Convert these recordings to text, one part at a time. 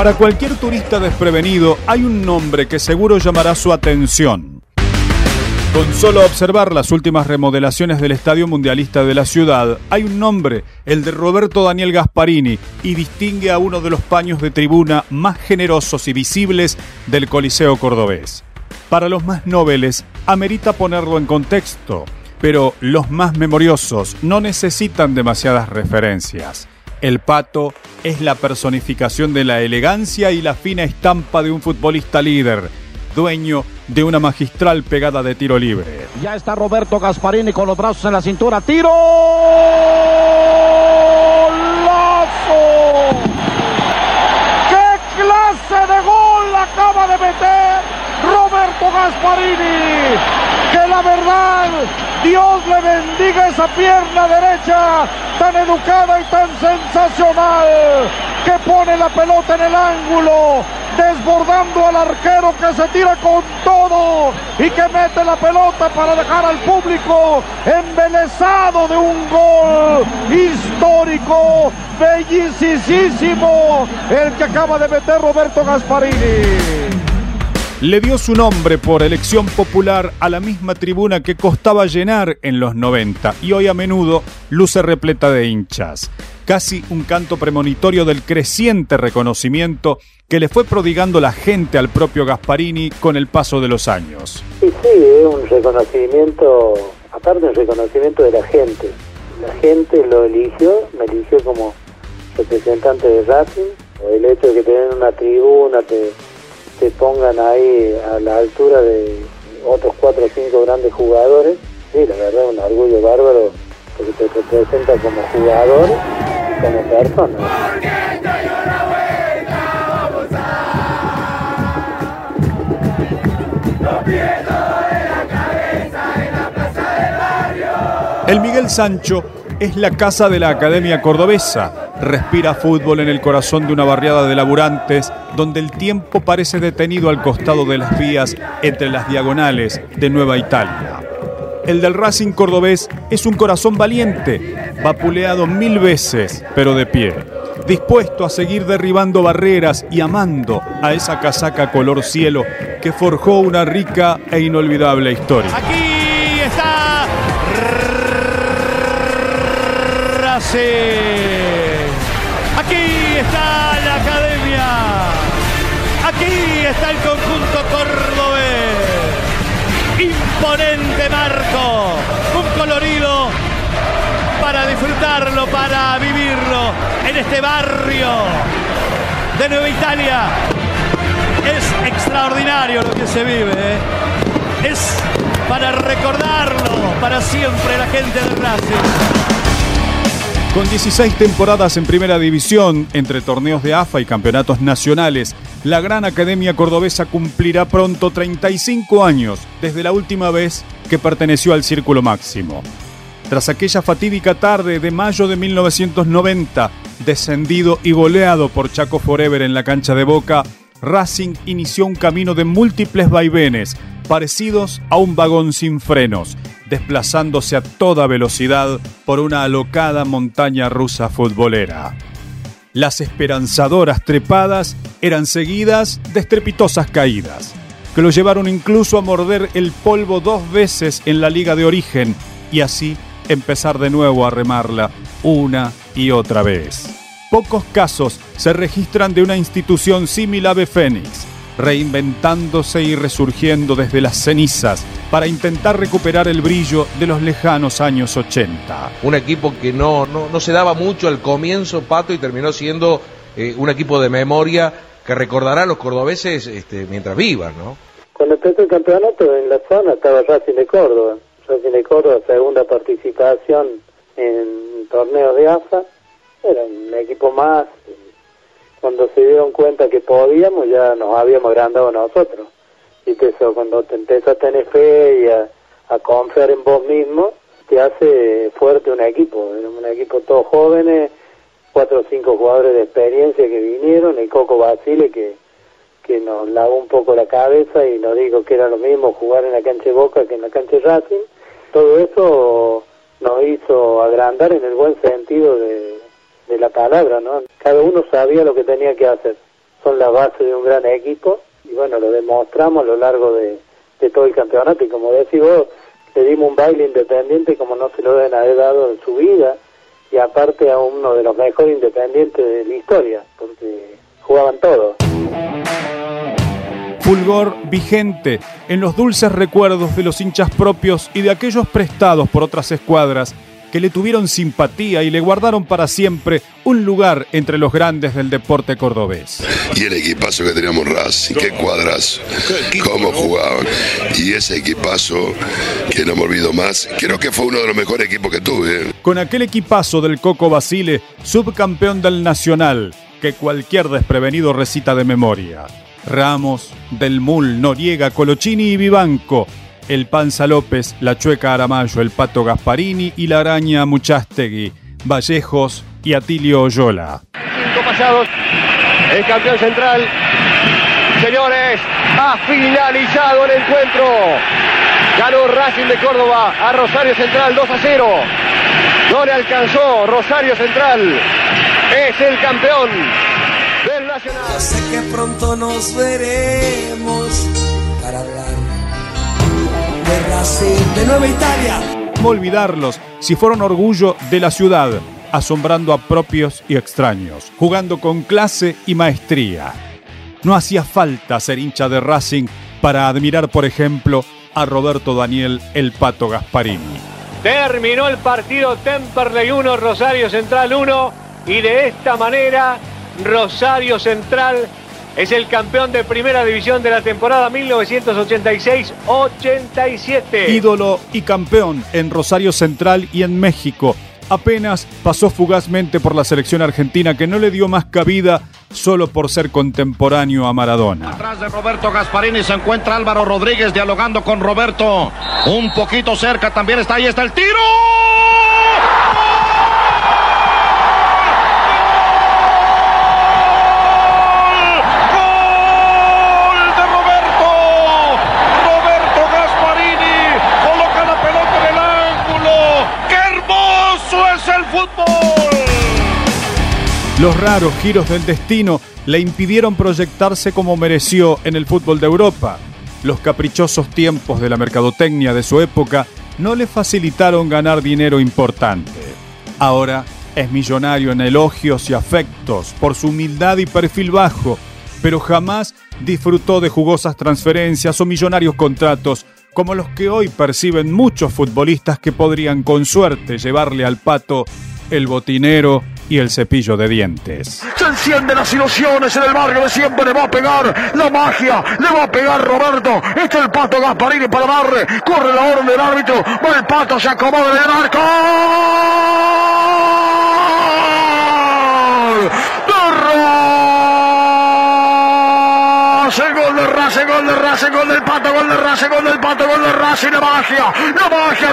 Para cualquier turista desprevenido hay un nombre que seguro llamará su atención. Con solo observar las últimas remodelaciones del Estadio Mundialista de la ciudad, hay un nombre, el de Roberto Daniel Gasparini, y distingue a uno de los paños de tribuna más generosos y visibles del Coliseo cordobés. Para los más nobles, amerita ponerlo en contexto, pero los más memoriosos no necesitan demasiadas referencias. El pato es la personificación de la elegancia y la fina estampa de un futbolista líder, dueño de una magistral pegada de tiro libre. Ya está Roberto Gasparini con los brazos en la cintura. ¡Tiro! ¡Lazo! ¡Qué clase de gol acaba de meter Roberto Gasparini! Que la verdad, Dios le bendiga esa pierna derecha tan educada y tan sensacional que pone la pelota en el ángulo desbordando al arquero que se tira con todo y que mete la pelota para dejar al público embelesado de un gol histórico, bellísimo, el que acaba de meter Roberto Gasparini le dio su nombre por elección popular a la misma tribuna que costaba llenar en los 90 y hoy a menudo luce repleta de hinchas. Casi un canto premonitorio del creciente reconocimiento que le fue prodigando la gente al propio Gasparini con el paso de los años. Sí, sí, es un reconocimiento, aparte un reconocimiento de la gente. La gente lo eligió, me eligió como representante de Racing, el hecho de que tengan una tribuna, te se pongan ahí a la altura de otros cuatro o cinco grandes jugadores, sí, la verdad es un orgullo bárbaro porque te representa como jugador y como persona. El Miguel Sancho es la casa de la Academia Cordobesa. Respira fútbol en el corazón de una barriada de laburantes donde el tiempo parece detenido al costado de las vías entre las diagonales de Nueva Italia. El del Racing cordobés es un corazón valiente, vapuleado mil veces, pero de pie, dispuesto a seguir derribando barreras y amando a esa casaca color cielo que forjó una rica e inolvidable historia. Aquí está Aquí Imponente marco. Un colorido para disfrutarlo, para vivirlo en este barrio de Nueva Italia. Es extraordinario lo que se vive. ¿eh? Es para recordarlo para siempre la gente de Racing. Con 16 temporadas en primera división, entre torneos de AFA y campeonatos nacionales, la Gran Academia Cordobesa cumplirá pronto 35 años desde la última vez que perteneció al Círculo Máximo. Tras aquella fatídica tarde de mayo de 1990, descendido y goleado por Chaco Forever en la cancha de Boca, Racing inició un camino de múltiples vaivenes, parecidos a un vagón sin frenos, desplazándose a toda velocidad por una alocada montaña rusa futbolera. Las esperanzadoras trepadas eran seguidas de estrepitosas caídas, que lo llevaron incluso a morder el polvo dos veces en la liga de origen y así empezar de nuevo a remarla una y otra vez. Pocos casos se registran de una institución similar a Fénix, reinventándose y resurgiendo desde las cenizas para intentar recuperar el brillo de los lejanos años 80. Un equipo que no, no, se daba mucho al comienzo, Pato, y terminó siendo eh, un equipo de memoria que recordará a los cordobeses este, mientras vivan, ¿no? Cuando empezó el campeonato en la zona estaba Racing de Córdoba. Racing de Córdoba, segunda participación en torneos de AFA. Era un equipo más, cuando se dieron cuenta que podíamos, ya nos habíamos agrandado nosotros. Y que eso, cuando te empiezas a tener fe y a, confiar en vos mismo, te hace fuerte un equipo. Un equipo todos jóvenes, cuatro o cinco jugadores de experiencia que vinieron, y Coco Basile que, que nos lavó un poco la cabeza y nos dijo que era lo mismo jugar en la cancha de Boca que en la cancha de Racing. Todo eso nos hizo agrandar en el buen sentido de, de la palabra, ¿no? Cada uno sabía lo que tenía que hacer. son la base de un gran equipo y bueno, lo demostramos a lo largo de, todo el campeonato. Y como decís vos, le dimos un baile independiente como no se lo deben haber dado en su vida. Y aparte a uno de los mejores independientes de la historia, porque jugaban todos. Fulgor vigente en los dulces recuerdos de los hinchas propios y de aquellos prestados por otras escuadras que le tuvieron simpatía y le guardaron para siempre un lugar entre los grandes del deporte cordobés. Y el equipazo que teníamos Racing, qué cuadras, cómo jugaban. Y ese equipazo, que no me olvido más, creo que fue uno de los mejores equipos que tuve. Con aquel equipazo del Coco Basile, subcampeón del Nacional, que cualquier desprevenido recita de memoria. Ramos, Del Mul, Noriega, Colochini y Vivanco, el Panza López, la Chueca Aramayo, el Pato Gasparini y la Araña Muchastegui, Vallejos y Atilio Oyola. Cinco pasados, el campeón central. Señores, ha finalizado el encuentro. Ganó Racing de Córdoba a Rosario Central 2 a 0. No le alcanzó Rosario Central. Es el campeón del Nacional. sé que pronto nos veremos para hablar de Nueva Italia. ¿Cómo olvidarlos si fueron orgullo de la ciudad, asombrando a propios y extraños, jugando con clase y maestría? No hacía falta ser hincha de Racing para admirar, por ejemplo, a Roberto Daniel El Pato Gasparini. Terminó el partido Temperley 1, Rosario Central 1 y de esta manera Rosario Central es el campeón de primera división de la temporada 1986-87. Ídolo y campeón en Rosario Central y en México. Apenas pasó fugazmente por la selección argentina que no le dio más cabida solo por ser contemporáneo a Maradona. Atrás de Roberto Gasparini se encuentra Álvaro Rodríguez dialogando con Roberto. Un poquito cerca también está ahí está el tiro. Los raros giros del destino le impidieron proyectarse como mereció en el fútbol de Europa. Los caprichosos tiempos de la mercadotecnia de su época no le facilitaron ganar dinero importante. Ahora es millonario en elogios y afectos por su humildad y perfil bajo, pero jamás disfrutó de jugosas transferencias o millonarios contratos como los que hoy perciben muchos futbolistas que podrían con suerte llevarle al pato el botinero y el cepillo de dientes. Se encienden las ilusiones en el barrio de siempre, le va a pegar la magia, le va a pegar Roberto, este es el pato Gasparini para darle, corre la orden del árbitro, va el pato, se acomoda en el arco. el gol de Racing, gol de Racing, gol del Pato, gol de Racing, gol del Pato, gol de Racing, la magia, la magia,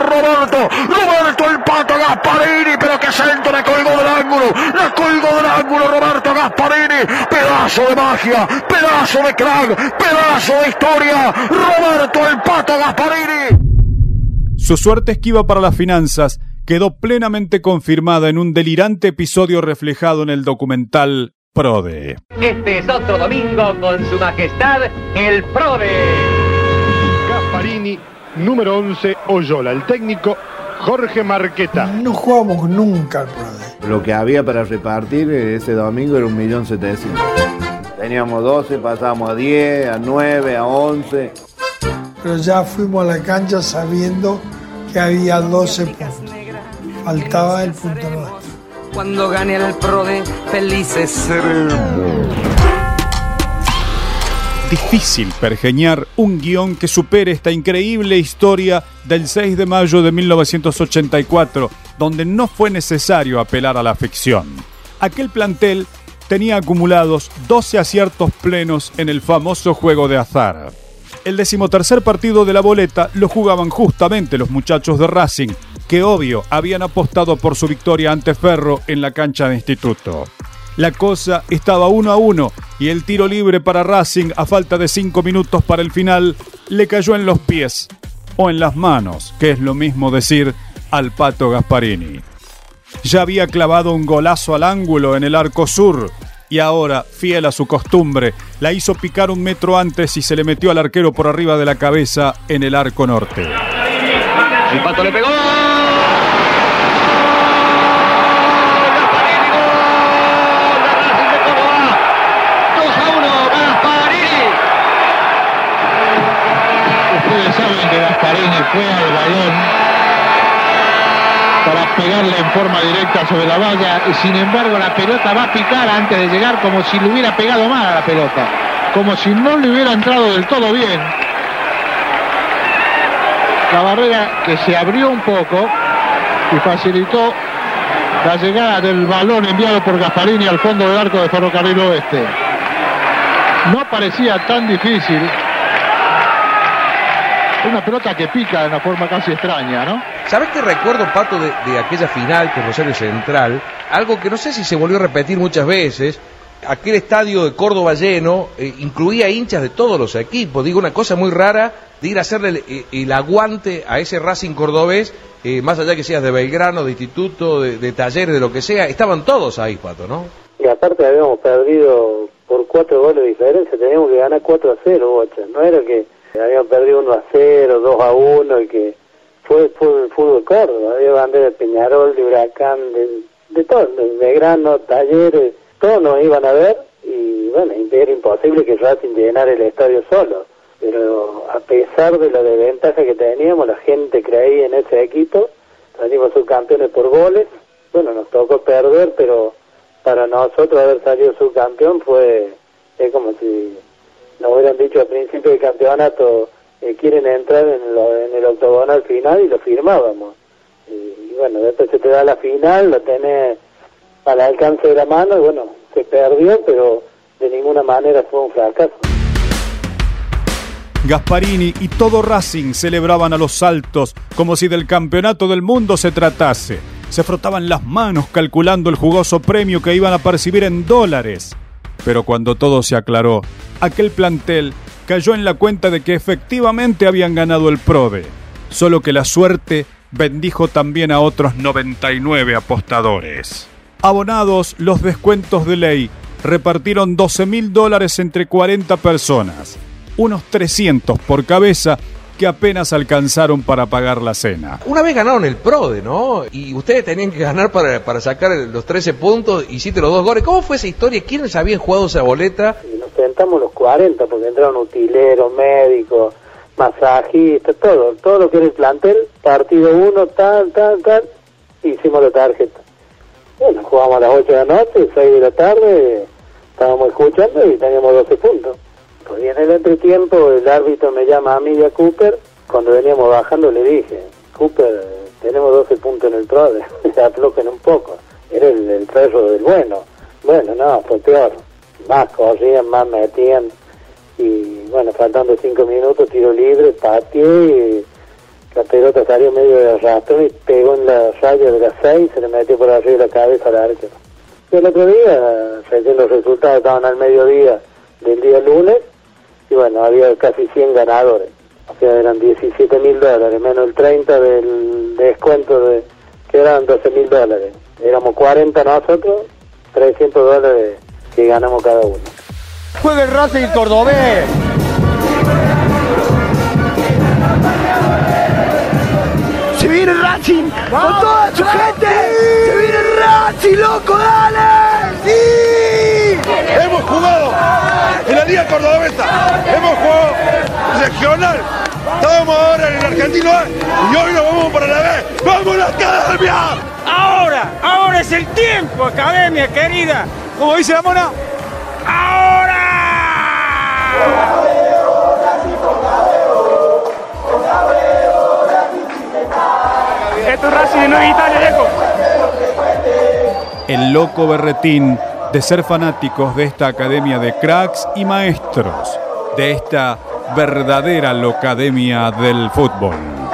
Roberto, Roberto el Pato Gasparini, pero que centro le colgó del ángulo, le colgó del ángulo Roberto Gasparini, pedazo de magia, pedazo de crack, pedazo de historia, Roberto el Pato Gasparini. Su suerte esquiva para las finanzas. Quedó plenamente confirmada en un delirante episodio reflejado en el documental Prode. Este es otro domingo con su majestad, el Prode. Gasparini, número 11, Oyola. El técnico, Jorge Marqueta. No jugamos nunca al Prode. Lo que había para repartir ese domingo era un millón setecientos. Teníamos 12, pasamos a 10, a 9, a 11. Pero ya fuimos a la cancha sabiendo que había 12 puntos. Faltaba el punto nuestro cuando gane el PRODE, felices seremos. Difícil pergeñar un guion que supere esta increíble historia del 6 de mayo de 1984, donde no fue necesario apelar a la ficción. Aquel plantel tenía acumulados 12 aciertos plenos en el famoso juego de azar. El decimotercer partido de la boleta lo jugaban justamente los muchachos de Racing, que obvio habían apostado por su victoria ante Ferro en la cancha de instituto. La cosa estaba uno a uno y el tiro libre para Racing a falta de cinco minutos para el final le cayó en los pies o en las manos, que es lo mismo decir al pato Gasparini. Ya había clavado un golazo al ángulo en el arco sur, Y ahora, fiel a su costumbre, la hizo picar un metro antes y se le metió al arquero por arriba de la cabeza en el arco norte. El pato le pegó. Para pegarle en forma directa sobre la valla y sin embargo la pelota va a picar antes de llegar como si le hubiera pegado mal a la pelota, como si no le hubiera entrado del todo bien. La barrera que se abrió un poco y facilitó la llegada del balón enviado por Gasparini al fondo del arco de Ferrocarril Oeste. No parecía tan difícil. Una pelota que pica de una forma casi extraña, ¿no? ¿Sabes qué recuerdo, Pato, de, de aquella final con Rosario Central? Algo que no sé si se volvió a repetir muchas veces. Aquel estadio de Córdoba lleno eh, incluía hinchas de todos los equipos. Digo, una cosa muy rara de ir a hacerle el, el aguante a ese Racing cordobés, eh, más allá que seas de Belgrano, de Instituto, de, de Talleres, de lo que sea. Estaban todos ahí, Pato, ¿no? Y aparte habíamos perdido por cuatro goles de diferencia, teníamos que ganar 4 a 0, Bocha. No era que habíamos perdido 1 a 0, 2 a 1 y que fue, fue fútbol Córdoba. Había bandera de Peñarol, de Huracán, de, de todo, de Belgrano, Talleres, todos nos iban a ver y bueno, era imposible que Racing llenara el estadio solo. Pero a pesar de la desventaja que teníamos, la gente creía en ese equipo, salimos subcampeones por goles. Bueno, nos tocó perder, pero para nosotros haber salido subcampeón fue es como si nos hubieran dicho al principio del campeonato eh, quieren entrar en, lo- en el octogonal final y lo firmábamos y, y bueno después se te da la final lo tenés al alcance de la mano y bueno se perdió pero de ninguna manera fue un fracaso Gasparini y todo Racing celebraban a los saltos como si del campeonato del mundo se tratase. Se frotaban las manos calculando el jugoso premio que iban a percibir en dólares. Pero cuando todo se aclaró, aquel plantel cayó en la cuenta de que efectivamente habían ganado el PRODE. Solo que la suerte bendijo también a otros 99 apostadores. Abonados los descuentos de ley, repartieron 12 mil dólares entre 40 personas, unos 300 por cabeza que apenas alcanzaron para pagar la cena. Una vez ganaron el PRODE, ¿no? Y ustedes tenían que ganar para, para sacar los 13 puntos, hiciste los dos goles. ¿Cómo fue esa historia? ¿Quiénes habían jugado esa boleta? y nos sentamos los 40 porque entraron utileros, médicos, masajistas, todo, todo lo que era el plantel, partido uno, tal, tal, tal, hicimos la tarjeta. Bueno, jugamos a las 8 de la noche, 6 de la tarde, estábamos escuchando y teníamos 12 puntos. Pues y en el entretiempo el árbitro me llama a mí y a Cooper, cuando veníamos bajando le dije, Cooper, tenemos 12 puntos en el PRODE, aflojen un poco, era el, el perro del bueno. Bueno, no, fue peor, más corrían, más metían, y bueno, faltando 5 minutos, tiro libre, pateé y la pelota salió medio de arrastro y pegó en la raya de las 6, se le metió por arriba la cabeza al arquero. Y el otro día, recién los resultados estaban al mediodía del día lunes, y bueno, había casi 100 ganadores. O sea, eran 17 mil dólares, menos el 30 del descuento de que eran 12 mil dólares. Éramos 40 nosotros, 300 dólares que ganamos cada uno. Juega el Racing Cordobés. Se viene Racing con toda su gente. Se viene Racing, loco, dale. Sí. Hemos jugado en la Liga Cordobesa, hemos jugado regional, estábamos ahora en el Argentino A y hoy nos vamos para la B. ¡Vamos a la academia! Ahora, ahora es el tiempo, academia querida. Como dice la mona, ahora. Esto es Racing de Nueva Italia, viejo. El loco berretín de ser fanáticos de esta academia de cracks y maestros, de esta verdadera locademia del fútbol.